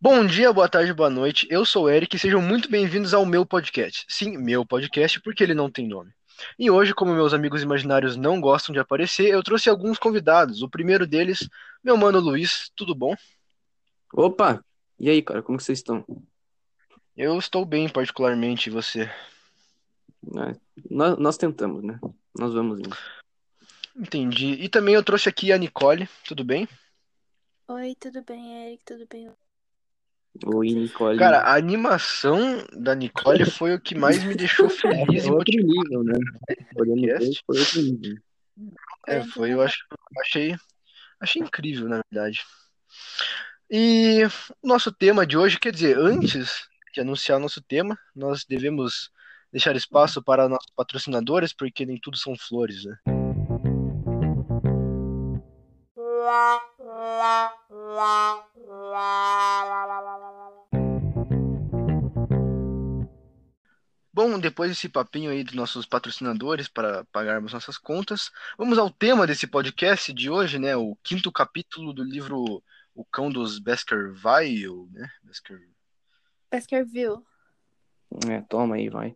Bom dia, boa tarde, boa noite. Eu sou o Eric e sejam muito bem-vindos ao meu podcast. Sim, meu podcast, porque ele não tem nome. E hoje, como meus amigos imaginários não gostam de aparecer, eu trouxe alguns convidados. O primeiro deles, meu mano Luiz. Tudo bom? Opa! E aí, cara, como vocês estão? Eu estou bem, particularmente, e você? É, nós, nós tentamos, né? Nós vamos indo. Entendi. E também eu trouxe aqui a Nicole. Tudo bem? Oi, tudo bem, Eric? Tudo bem? Oi, Nicole. Cara, a animação da Nicole foi o que mais me deixou feliz é e outro motivado. nível, né? Foi outro nível. É, foi, eu acho, achei, achei incrível, na verdade. E o nosso tema de hoje, quer dizer, antes de anunciar o nosso tema, nós devemos deixar espaço para nossos patrocinadores, porque nem tudo são flores, né? Bom, depois desse papinho aí dos nossos patrocinadores para pagarmos nossas contas, vamos ao tema desse podcast de hoje, né? O quinto capítulo do livro O Cão dos Baskerville, né? Basker... Baskerville. É, toma aí, vai.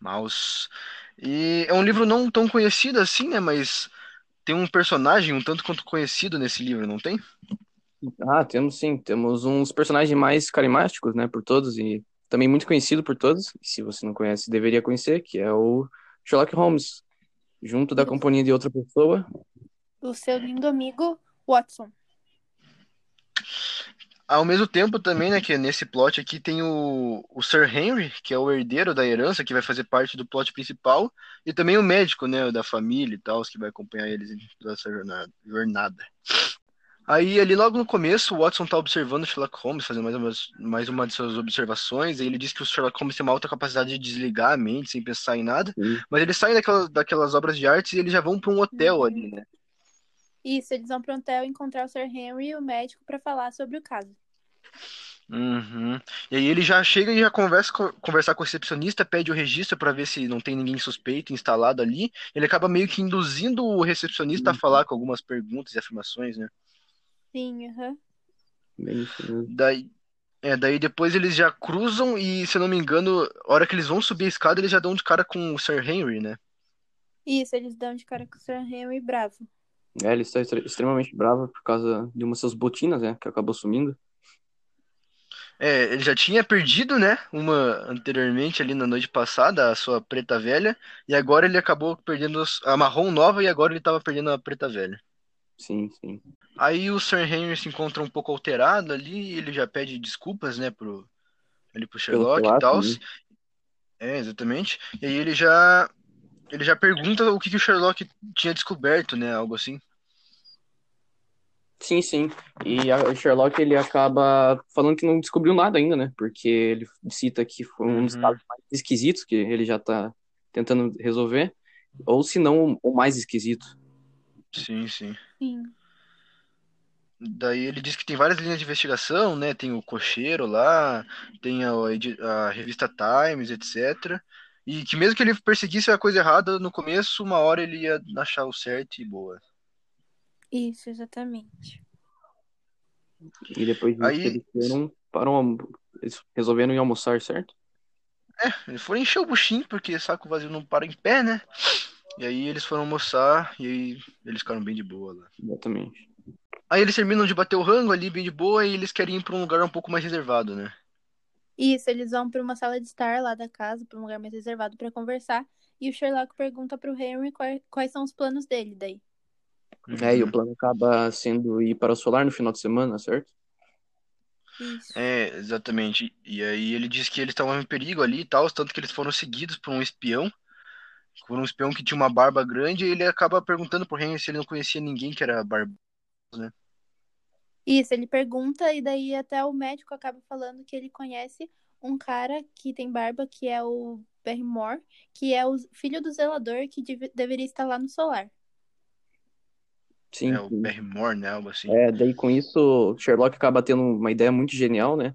Mouse. E é um livro não tão conhecido assim, né? Mas tem um personagem um tanto quanto conhecido nesse livro, não tem? Ah, temos sim. Temos uns personagens mais carismáticos, né, por todos e também muito conhecido por todos. E se você não conhece, deveria conhecer, que é o Sherlock Holmes, junto da companhia de outra pessoa. O seu lindo amigo Watson. Ao mesmo tempo também, né, que nesse plot aqui tem o, o Sir Henry, que é o herdeiro da herança, que vai fazer parte do plot principal, e também o médico, né, da família e tal, que vai acompanhar eles em toda essa jornada. jornada. Aí, ali logo no começo, o Watson tá observando o Sherlock Holmes, fazendo mais uma, mais uma de suas observações, e ele diz que o Sherlock Holmes tem uma alta capacidade de desligar a mente sem pensar em nada, Sim. mas eles saem daquelas, daquelas obras de arte e eles já vão para um hotel ali, né? Isso, eles vão pro hotel encontrar o Sir Henry e o médico para falar sobre o caso. Uhum. E aí ele já chega e já conversa com, conversar com o recepcionista, pede o registro para ver se não tem ninguém suspeito instalado ali. Ele acaba meio que induzindo o recepcionista a falar com algumas perguntas e afirmações, né? Sim, aham. Mesmo. Daí, é, daí depois eles já cruzam e, se eu não me engano, a hora que eles vão subir a escada, eles já dão de cara com o Sir Henry, né? Isso, eles dão de cara com o Sir Henry bravo. É, ele está extre- extremamente bravo por causa de uma das suas botinas, né, que acabou sumindo. É, ele já tinha perdido, né? Uma anteriormente ali na noite passada, a sua preta velha, e agora ele acabou perdendo a marrom nova e agora ele tava perdendo a preta velha. Sim, sim. Aí o Sir Henry se encontra um pouco alterado ali, ele já pede desculpas, né, pro, ali pro Sherlock e tal. né? É, exatamente. E aí ele já ele já pergunta o que, que o Sherlock tinha descoberto, né, algo assim. Sim, sim. E a- o Sherlock ele acaba falando que não descobriu nada ainda, né? Porque ele cita que foi um dos Uhum. casos mais esquisitos que ele já tá tentando resolver, ou se não o mais esquisito. Sim, sim. Sim. Daí ele diz que tem várias linhas de investigação, né? Tem o cocheiro lá, tem a, a revista Times, etc. E que mesmo que ele perseguisse a coisa errada no começo, uma hora ele ia achar o certo e boa. Isso, exatamente. E depois disso Aí- eles foram para um, eles resolveram ir almoçar, certo? Eles foram encher o buchinho, porque saco vazio não para em pé, né? E aí eles foram almoçar e aí eles ficaram bem de boa lá. Exatamente. Aí eles terminam de bater o rango ali, bem de boa, e eles querem ir pra um lugar um pouco mais reservado, né? Isso, eles vão para uma sala de estar lá da casa, para um lugar mais reservado para conversar. E o Sherlock pergunta pro Henry quais, quais são os planos dele daí. É, e Uhum. o plano acaba sendo ir para o solar no final de semana, certo? Isso. É, exatamente. E aí ele diz que eles estavam em perigo ali e tal, tanto que eles foram seguidos por um espião, por um espião que tinha uma barba grande, e ele acaba perguntando pro Henry se ele não conhecia ninguém que era barba. Isso, ele pergunta e daí até o médico acaba falando que ele conhece um cara que tem barba, que é o Barrymore, que é o filho do zelador que deve- deveria estar lá no solar. Sim. É, o. Barrymore, né? Algo assim. É, daí com isso, o Sherlock acaba tendo uma ideia muito genial, né?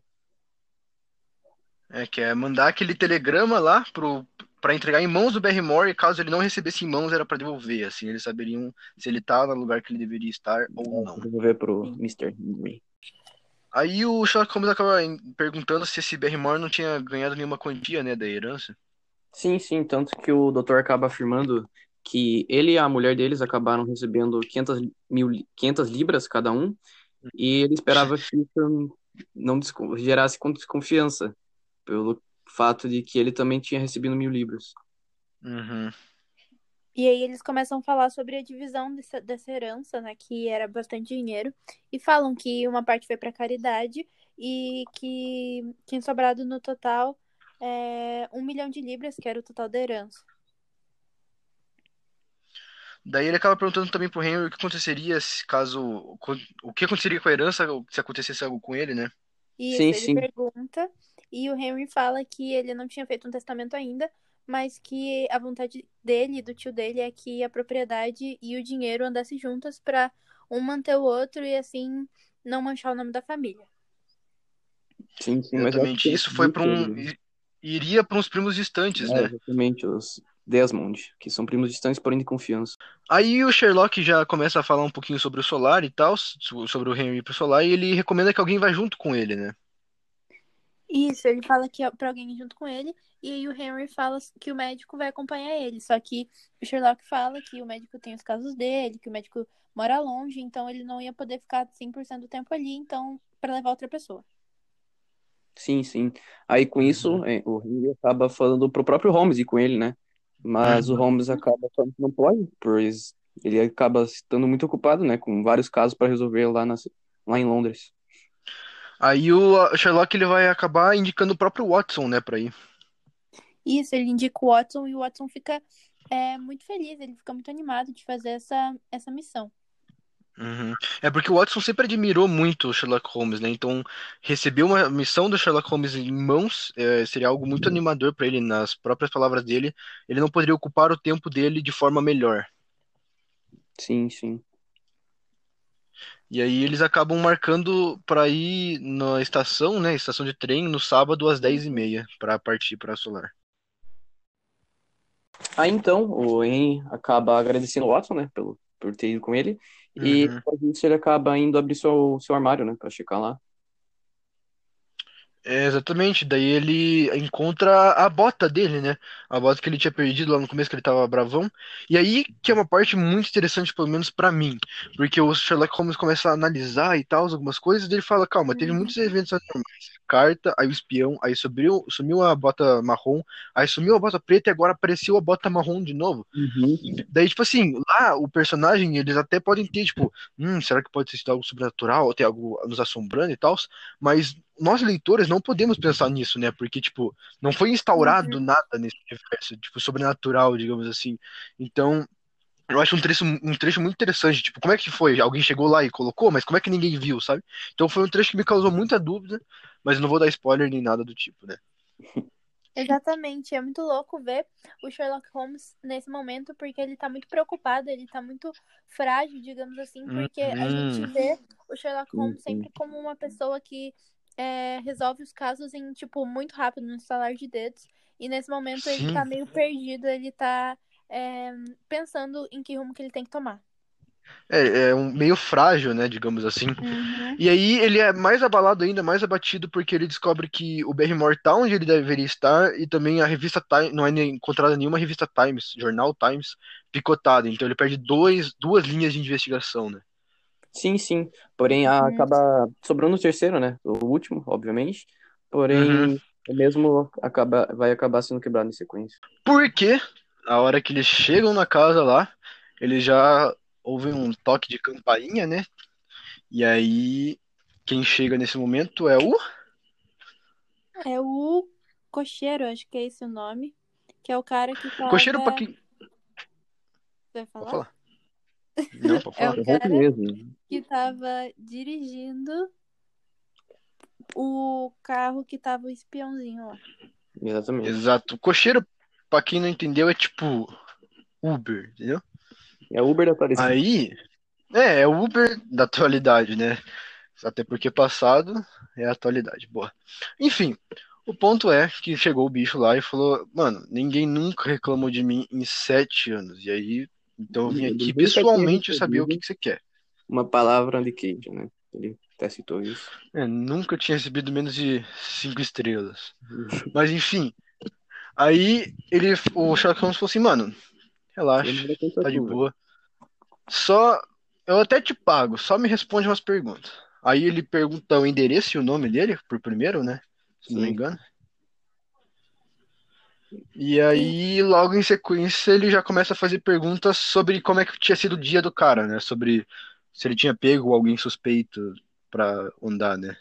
É, que é mandar aquele telegrama lá pro, para entregar em mãos do Barrymore e caso ele não recebesse em mãos era para devolver, assim, eles saberiam se ele tá no lugar que ele deveria estar ou não. Devolver pro Mr. Henry. Aí o Sherlock Holmes acaba perguntando se esse Barrymore não tinha ganhado nenhuma quantia, né, da herança. Sim, sim, tanto que o doutor acaba afirmando que ele e a mulher deles acabaram recebendo 500, mil, 500 libras cada um, e ele esperava que isso não gerasse con- desconfiança, pelo fato de que ele também tinha recebido mil libras. Uhum. E aí eles começam a falar sobre a divisão dessa, dessa herança, né? Que era bastante dinheiro. E falam que uma parte foi para caridade e que tinha sobrado no total é, um milhão de libras, que era o total da herança. Daí ele acaba perguntando também pro Henry o que aconteceria se caso. O que aconteceria com a herança se acontecesse algo com ele, né? E Sim, isso, sim. ele pergunta. E o Henry fala que ele não tinha feito um testamento ainda, mas que a vontade dele e do tio dele é que a propriedade e o dinheiro andassem juntas para um manter o outro e assim não manchar o nome da família. Sim, sim, mas Exatamente. Isso foi para um. Iria para uns primos distantes, É, né? exatamente, os Desmond, que são primos distantes, porém de confiança. Aí o Sherlock já começa a falar um pouquinho sobre o Solar e tal, so- sobre o Henry pro Solar, e ele recomenda que alguém vá junto com ele, né? Isso, ele fala que é pra alguém ir junto com ele, e aí o Henry fala que o médico vai acompanhar ele. Só que o Sherlock fala que o médico tem os casos dele, que o médico mora longe, então ele não ia poder ficar 100% do tempo ali, então, pra levar outra pessoa. Sim, sim. Aí com isso, é, o Henry acaba falando pro próprio Holmes ir com ele, né? Mas o Holmes acaba falando que não pode, pois ele acaba estando muito ocupado, né? Com vários casos para resolver lá, na, lá em Londres. Aí o Sherlock ele vai acabar indicando o próprio Watson, né, pra ir. Isso, ele indica o Watson e o Watson fica é, muito feliz, ele fica muito animado de fazer essa, essa missão. Uhum. É porque o Watson sempre admirou muito o Sherlock Holmes, né? Então, receber uma missão do Sherlock Holmes em mãos é, seria algo muito animador pra ele, nas próprias palavras dele. Ele não poderia ocupar o tempo dele de forma melhor. Sim, sim. E aí eles acabam marcando pra ir na estação, né? Estação de trem, no sábado às 10h30, pra partir pra Solar. Aí então, o Henry acaba agradecendo o Watson, né? Pelo, por ter ido com ele. E Uhum. depois disso ele acaba indo abrir seu, seu armário, né? Pra checar lá. É, exatamente, daí ele encontra a bota dele, né? A bota que ele tinha perdido lá no começo, que ele tava bravão. E aí que é uma parte muito interessante, pelo menos pra mim, porque o Sherlock Holmes começa a analisar e tal, algumas coisas, e ele fala, calma, teve muitos eventos anormais. Carta, aí o espião, aí subiu, sumiu a bota marrom, aí sumiu a bota preta e agora apareceu a bota marrom de novo. Daí, tipo assim, lá o personagem, eles até podem ter, tipo, hum, será que pode ter sido algo sobrenatural, ou ter algo nos assombrando e tal, mas nós leitores não podemos pensar nisso, né? Porque, tipo, não foi instaurado nada nesse universo, tipo, sobrenatural, digamos assim. Então, eu acho um trecho, um trecho muito interessante. Tipo, como é que foi? Alguém chegou lá e colocou, mas como é que ninguém viu, sabe? Então foi um trecho que me causou muita dúvida, mas não vou dar spoiler nem nada do tipo, né? Exatamente, é muito louco ver o Sherlock Holmes nesse momento, porque ele tá muito preocupado, ele tá muito frágil, digamos assim, porque a Uhum. gente vê o Sherlock Holmes sempre como uma pessoa que é, resolve os casos em, tipo, muito rápido, no estalar de dedos, e nesse momento ele Sim. tá meio perdido, ele tá é, pensando em que rumo que ele tem que tomar. É, é um meio frágil, né, digamos assim. Uhum. E aí ele é mais abalado ainda, mais abatido, porque ele descobre que o Barrymore tá onde ele deveria estar e também a revista Time, não é encontrada nenhuma revista Times, jornal Times, picotada. Então ele perde dois, duas linhas de investigação, né? Sim, sim. Porém, Uhum. acaba sobrando o terceiro, né? O último, obviamente. Porém, Uhum. o mesmo acaba, vai acabar sendo quebrado em sequência. Porque a hora que eles chegam na casa lá, eles já ouvem um toque de campainha, né? E aí quem chega nesse momento é o É o cocheiro, acho que é esse o nome, que é o cara que tava... Cocheiro Paquim. Você vai Pode falar? falar? Não, pode É falar. o Correto cara mesmo. que tava dirigindo o carro que tava o espiãozinho lá. Exatamente. Exato. Cocheiro, pra quem não entendeu, é tipo Uber, entendeu? É Uber da Aparecida. Aí, é, é Uber da atualidade, né? Até porque passado é a atualidade. Boa. Enfim, O ponto é que chegou o bicho lá e falou, mano, ninguém nunca reclamou de mim em sete anos. E aí, então eu vim aqui pessoalmente saber o que, que você quer. Uma palavra de queijo, né? Ele até citou isso. É, nunca tinha recebido menos de cinco estrelas. Mas enfim. Aí ele, o Sherlock Holmes falou assim, mano, relaxa, tá de boa. Só, eu até te pago, só me responde umas perguntas. Aí ele pergunta o endereço e o nome dele, por primeiro, né? Se não me Sim. engano. E aí, logo em sequência, ele já começa a fazer perguntas sobre como é que tinha sido o dia do cara, né? Sobre se ele tinha pego alguém suspeito pra andar, né?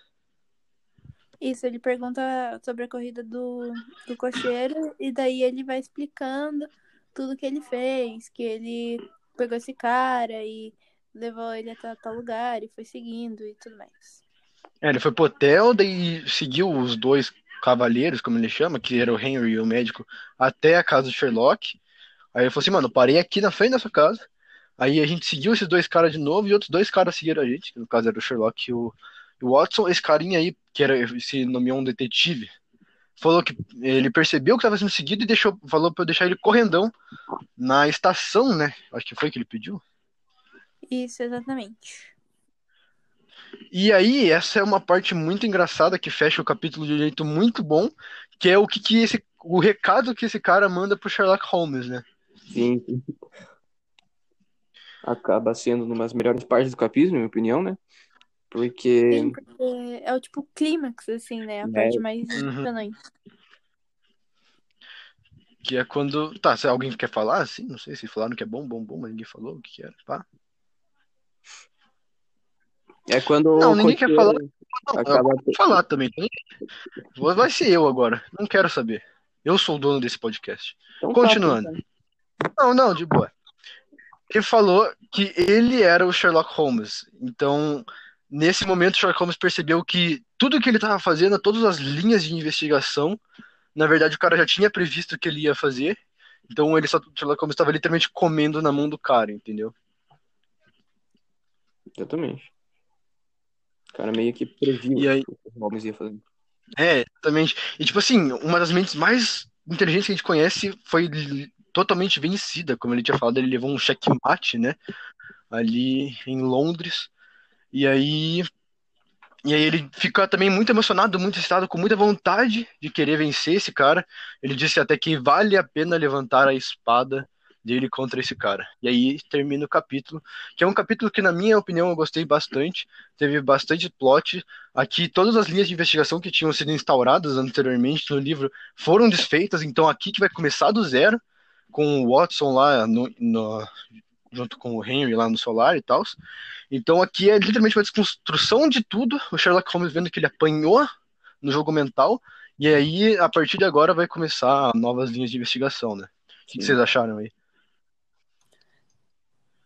Isso, ele pergunta sobre a corrida do, do cocheiro e daí ele vai explicando tudo que ele fez, que ele pegou esse cara e levou ele até tal lugar e foi seguindo e tudo mais. É, ele foi pro hotel, daí seguiu os dois cavaleiros, como ele chama, que era o Henry e o médico, até a casa do Sherlock. Aí ele falou assim, mano, parei aqui na frente da sua casa. Aí a gente seguiu esses dois caras de novo e outros dois caras seguiram a gente, que no caso era o Sherlock e o, o Watson. Esse carinha aí, que era, se nomeou um detetive, falou que ele percebeu que estava sendo seguido e deixou, falou pra eu deixar ele correndão na estação, né? Acho que foi que ele pediu. Isso, exatamente. E aí, essa é uma parte muito engraçada que fecha o capítulo de um jeito muito bom, que é o que, que esse, o recado que esse cara manda pro Sherlock Holmes, né? Sim. Acaba sendo uma das melhores partes do capítulo, na minha opinião, né? Porque Sim, porque é o tipo clímax, assim, né? A É. parte mais Uhum. impressionante. Que é quando. Tá, se alguém quer falar, assim, não sei se falaram que é bom, bom, bom, mas ninguém falou o que, que era. Pá. é quando Não, ninguém quer falar. Não, acaba eu vou falar também. tá? Vai ser eu agora. Não quero saber. Eu sou o dono desse podcast. Então tá, Continuando. Não, não, de boa. Ele falou que ele era o Sherlock Holmes. Então, nesse momento, o Sherlock Holmes percebeu que tudo que ele estava fazendo, todas as linhas de investigação, na verdade, o cara já tinha previsto que ele ia fazer. Então, ele só, o Sherlock Holmes estava literalmente comendo na mão do cara, entendeu? Exatamente. O cara meio que previu E aí- o que o Holmes ia fazer. É, exatamente. E, tipo assim, uma das mentes mais inteligentes que a gente conhece foi totalmente vencida, como ele tinha falado, ele levou um checkmate, né? Ali em Londres. E aí. E aí ele fica também muito emocionado, muito excitado, com muita vontade de querer vencer esse cara. Ele disse até que vale a pena levantar a espada dele contra esse cara. E aí termina o capítulo, que é um capítulo que, na minha opinião, eu gostei bastante. Teve bastante plot. Aqui, todas as linhas de investigação que tinham sido instauradas anteriormente no livro foram desfeitas, então aqui que vai começar do zero, com o Watson lá no, no- junto com o Henry lá no solar e tal. Então aqui é literalmente uma desconstrução de tudo. O Sherlock Holmes vendo que ele apanhou no jogo mental, e aí, a partir de agora, vai começar novas linhas de investigação, né? O que que vocês acharam aí?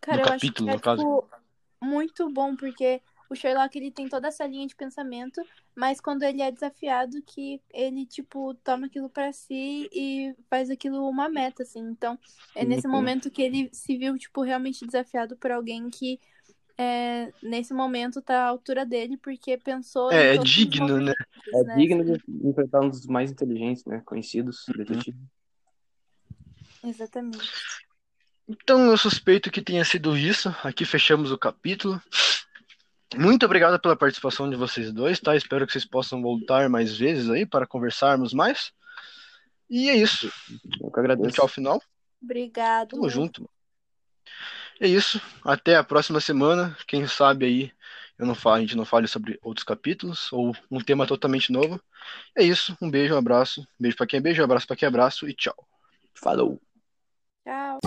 Cara, Do eu capítulo, acho no que é, caso. tipo, muito bom, porque o Sherlock, ele tem toda essa linha de pensamento, mas quando ele é desafiado, que ele, tipo, toma aquilo pra si e faz aquilo uma meta, assim. Então, é nesse sim. momento que ele se viu, tipo, realmente desafiado por alguém que, é, nesse momento, tá à altura dele, porque pensou É, é digno, né? É né? digno de enfrentar um dos mais inteligentes, né? Conhecidos, Uhum. detetive. Exatamente. Então eu suspeito que tenha sido isso. Aqui fechamos o capítulo. Muito obrigado pela participação de vocês dois, tá? Espero que vocês possam voltar mais vezes aí para conversarmos mais. E é isso. Eu que Um agradeço. tchau final. Obrigado. Tamo junto. É isso. Até a próxima semana. Quem sabe aí eu não falo, a gente não fale sobre outros capítulos ou um tema totalmente novo. É isso. Um beijo, um abraço. Beijo pra quem é beijo, um abraço pra quem é abraço e tchau. Falou. Tchau.